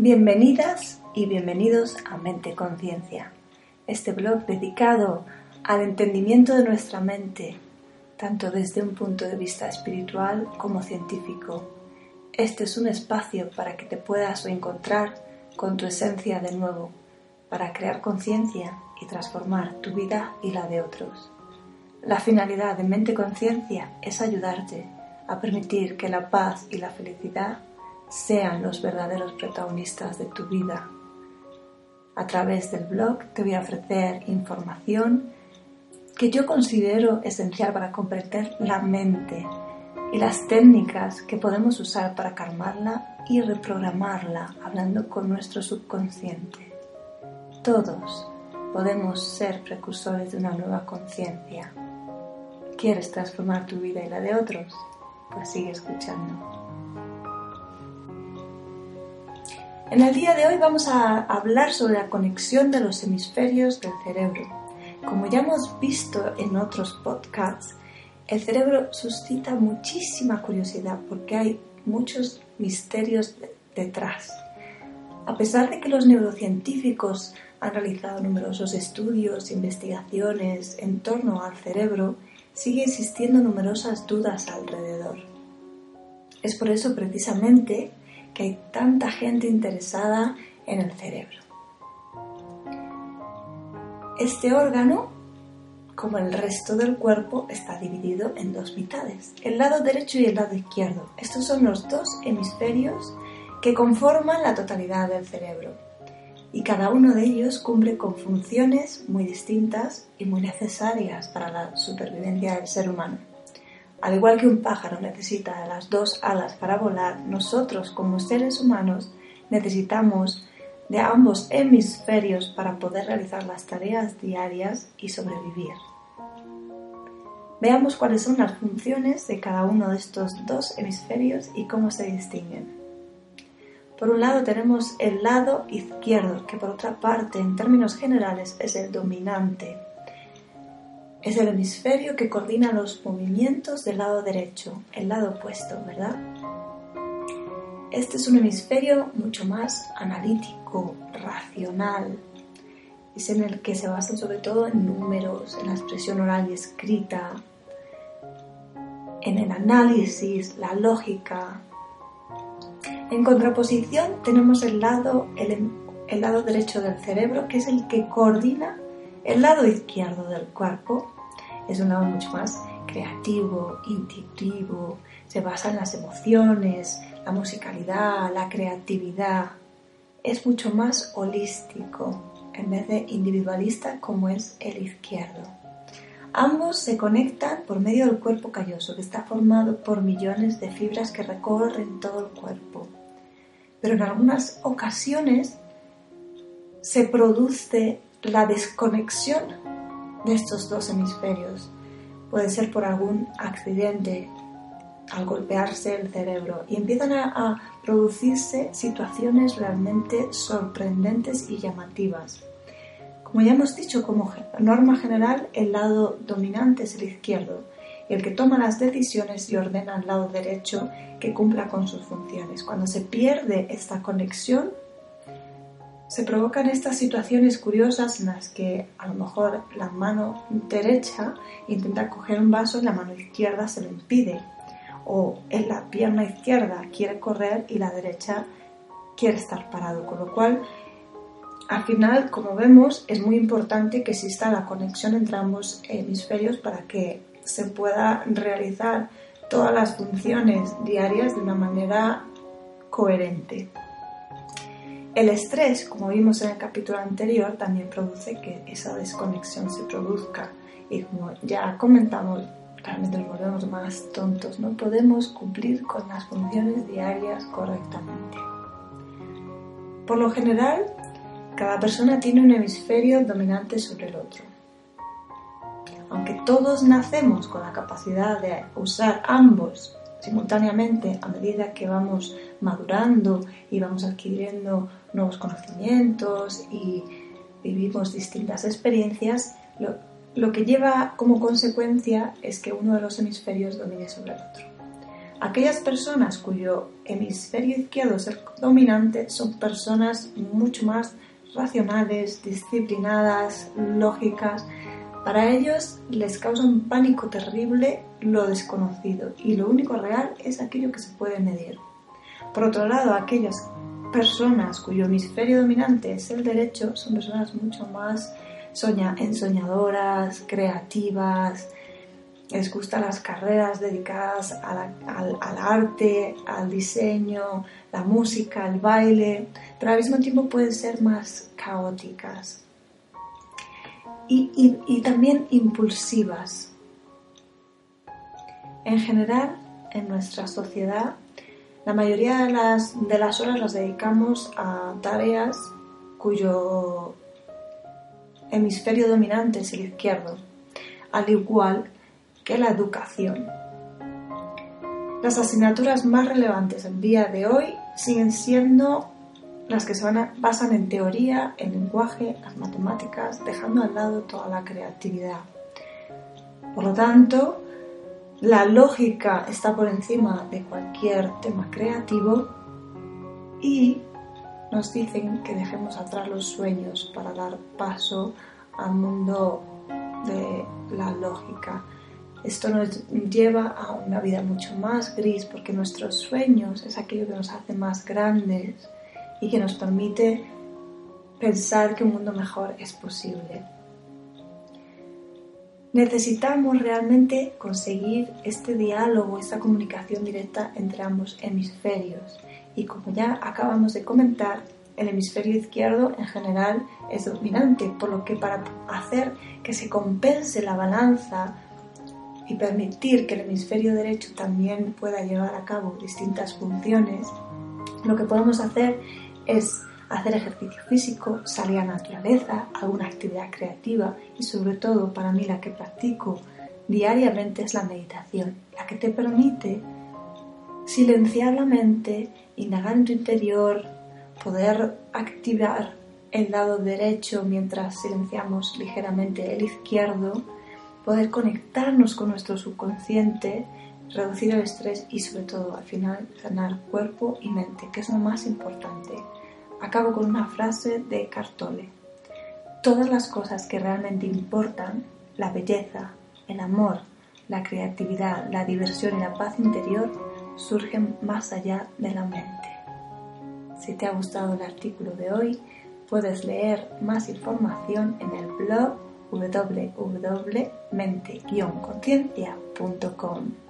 Bienvenidas y bienvenidos a Mente Conciencia, este blog dedicado al entendimiento de nuestra mente, tanto desde un punto de vista espiritual como científico. Este es un espacio para que te puedas reencontrar con tu esencia de nuevo, para crear conciencia y transformar tu vida y la de otros. La finalidad de Mente Conciencia es ayudarte a permitir que la paz y la felicidad sean los verdaderos protagonistas de tu vida. A través del blog te voy a ofrecer información que yo considero esencial para comprender la mente y las técnicas que podemos usar para calmarla y reprogramarla hablando con nuestro subconsciente. Todos podemos ser precursores de una nueva conciencia. ¿Quieres transformar tu vida y la de otros? Pues sigue escuchando. En el día de hoy vamos a hablar sobre la conexión de los hemisferios del cerebro. Como ya hemos visto en otros podcasts, el cerebro suscita muchísima curiosidad porque hay muchos misterios detrás. A pesar de que los neurocientíficos han realizado numerosos estudios e investigaciones en torno al cerebro, sigue existiendo numerosas dudas alrededor. Es por eso precisamente hay tanta gente interesada en el cerebro. Este órgano, como el resto del cuerpo, está dividido en dos mitades, el lado derecho y el lado izquierdo. Estos son los dos hemisferios que conforman la totalidad del cerebro y cada uno de ellos cumple con funciones muy distintas y muy necesarias para la supervivencia del ser humano. Al igual que un pájaro necesita las dos alas para volar, nosotros como seres humanos necesitamos de ambos hemisferios para poder realizar las tareas diarias y sobrevivir. Veamos cuáles son las funciones de cada uno de estos dos hemisferios y cómo se distinguen. Por un lado tenemos el lado izquierdo, que por otra parte en términos generales es el dominante es el hemisferio que coordina los movimientos del lado derecho, el lado opuesto, ¿verdad? Este es un hemisferio mucho más analítico, racional. Es en el que se basan sobre todo en números, en la expresión oral y escrita, en el análisis, la lógica. En contraposición tenemos el lado, el, el lado derecho del cerebro, que es el que coordina el lado izquierdo del cuerpo es un lado mucho más creativo, intuitivo, se basa en las emociones, la musicalidad, la creatividad. Es mucho más holístico en vez de individualista como es el izquierdo. Ambos se conectan por medio del cuerpo calloso, que está formado por millones de fibras que recorren todo el cuerpo. Pero en algunas ocasiones se produce la desconexión de estos dos hemisferios. Puede ser por algún accidente al golpearse el cerebro y empiezan a, producirse situaciones realmente sorprendentes y llamativas. Como ya hemos dicho, como norma general, el lado dominante es el izquierdo, el que toma las decisiones y ordena al lado derecho que cumpla con sus funciones. Cuando se pierde esta conexión, se provocan estas situaciones curiosas en las que a lo mejor la mano derecha intenta coger un vaso y la mano izquierda se lo impide. O en la pierna izquierda quiere correr y la derecha quiere estar parado. Con lo cual, al final, como vemos, es muy importante que exista la conexión entre ambos hemisferios para que se pueda realizar todas las funciones diarias de una manera coherente. El estrés, como vimos en el capítulo anterior, también produce que esa desconexión se produzca. Y como ya comentamos, realmente nos volvemos más tontos. No podemos cumplir con las funciones diarias correctamente. Por lo general, cada persona tiene un hemisferio dominante sobre el otro. Aunque todos nacemos con la capacidad de usar ambos simultáneamente a medida que vamos madurando y vamos adquiriendo nuevos conocimientos y vivimos distintas experiencias, lo, que lleva como consecuencia es que uno de los hemisferios domine sobre el otro. Aquellas personas cuyo hemisferio izquierdo es el dominante son personas mucho más racionales, disciplinadas, lógicas. Para ellos les causa un pánico terrible lo desconocido y lo único real es aquello que se puede medir. Por otro lado, aquellas personas cuyo hemisferio dominante es el derecho son personas mucho más ensoñadoras, creativas, les gustan las carreras dedicadas al, arte, al diseño, la música, el baile, pero al mismo tiempo pueden ser más caóticas y, también impulsivas. En general, en nuestra sociedad, la mayoría de las, de las horas las dedicamos a tareas cuyo hemisferio dominante es el izquierdo, al igual que la educación. Las asignaturas más relevantes en día de hoy siguen siendo las que se basan en teoría, en lenguaje, las matemáticas, dejando al lado toda la creatividad. Por lo tanto, la lógica está por encima de cualquier tema creativo y nos dicen que dejemos atrás los sueños para dar paso al mundo de la lógica. Esto nos lleva a una vida mucho más gris porque nuestros sueños es aquello que nos hace más grandes y que nos permite pensar que un mundo mejor es posible. Necesitamos realmente conseguir este diálogo, esta comunicación directa entre ambos hemisferios. Y como ya acabamos de comentar, el hemisferio izquierdo en general es dominante, por lo que para hacer que se compense la balanza y permitir que el hemisferio derecho también pueda llevar a cabo distintas funciones, lo que podemos hacer es hacer ejercicio físico, salir a la naturaleza, alguna actividad creativa y sobre todo para mí la que practico diariamente es la meditación, la que te permite silenciar la mente, indagar en tu interior, poder activar el lado derecho mientras silenciamos ligeramente el izquierdo, poder conectarnos con nuestro subconsciente, reducir el estrés y sobre todo al final sanar cuerpo y mente, que es lo más importante. Acabo con una frase de Cartole. Todas las cosas que realmente importan, la belleza, el amor, la creatividad, la diversión y la paz interior, surgen más allá de la mente. Si te ha gustado el artículo de hoy, puedes leer más información en el blog www.mente-conciencia.com.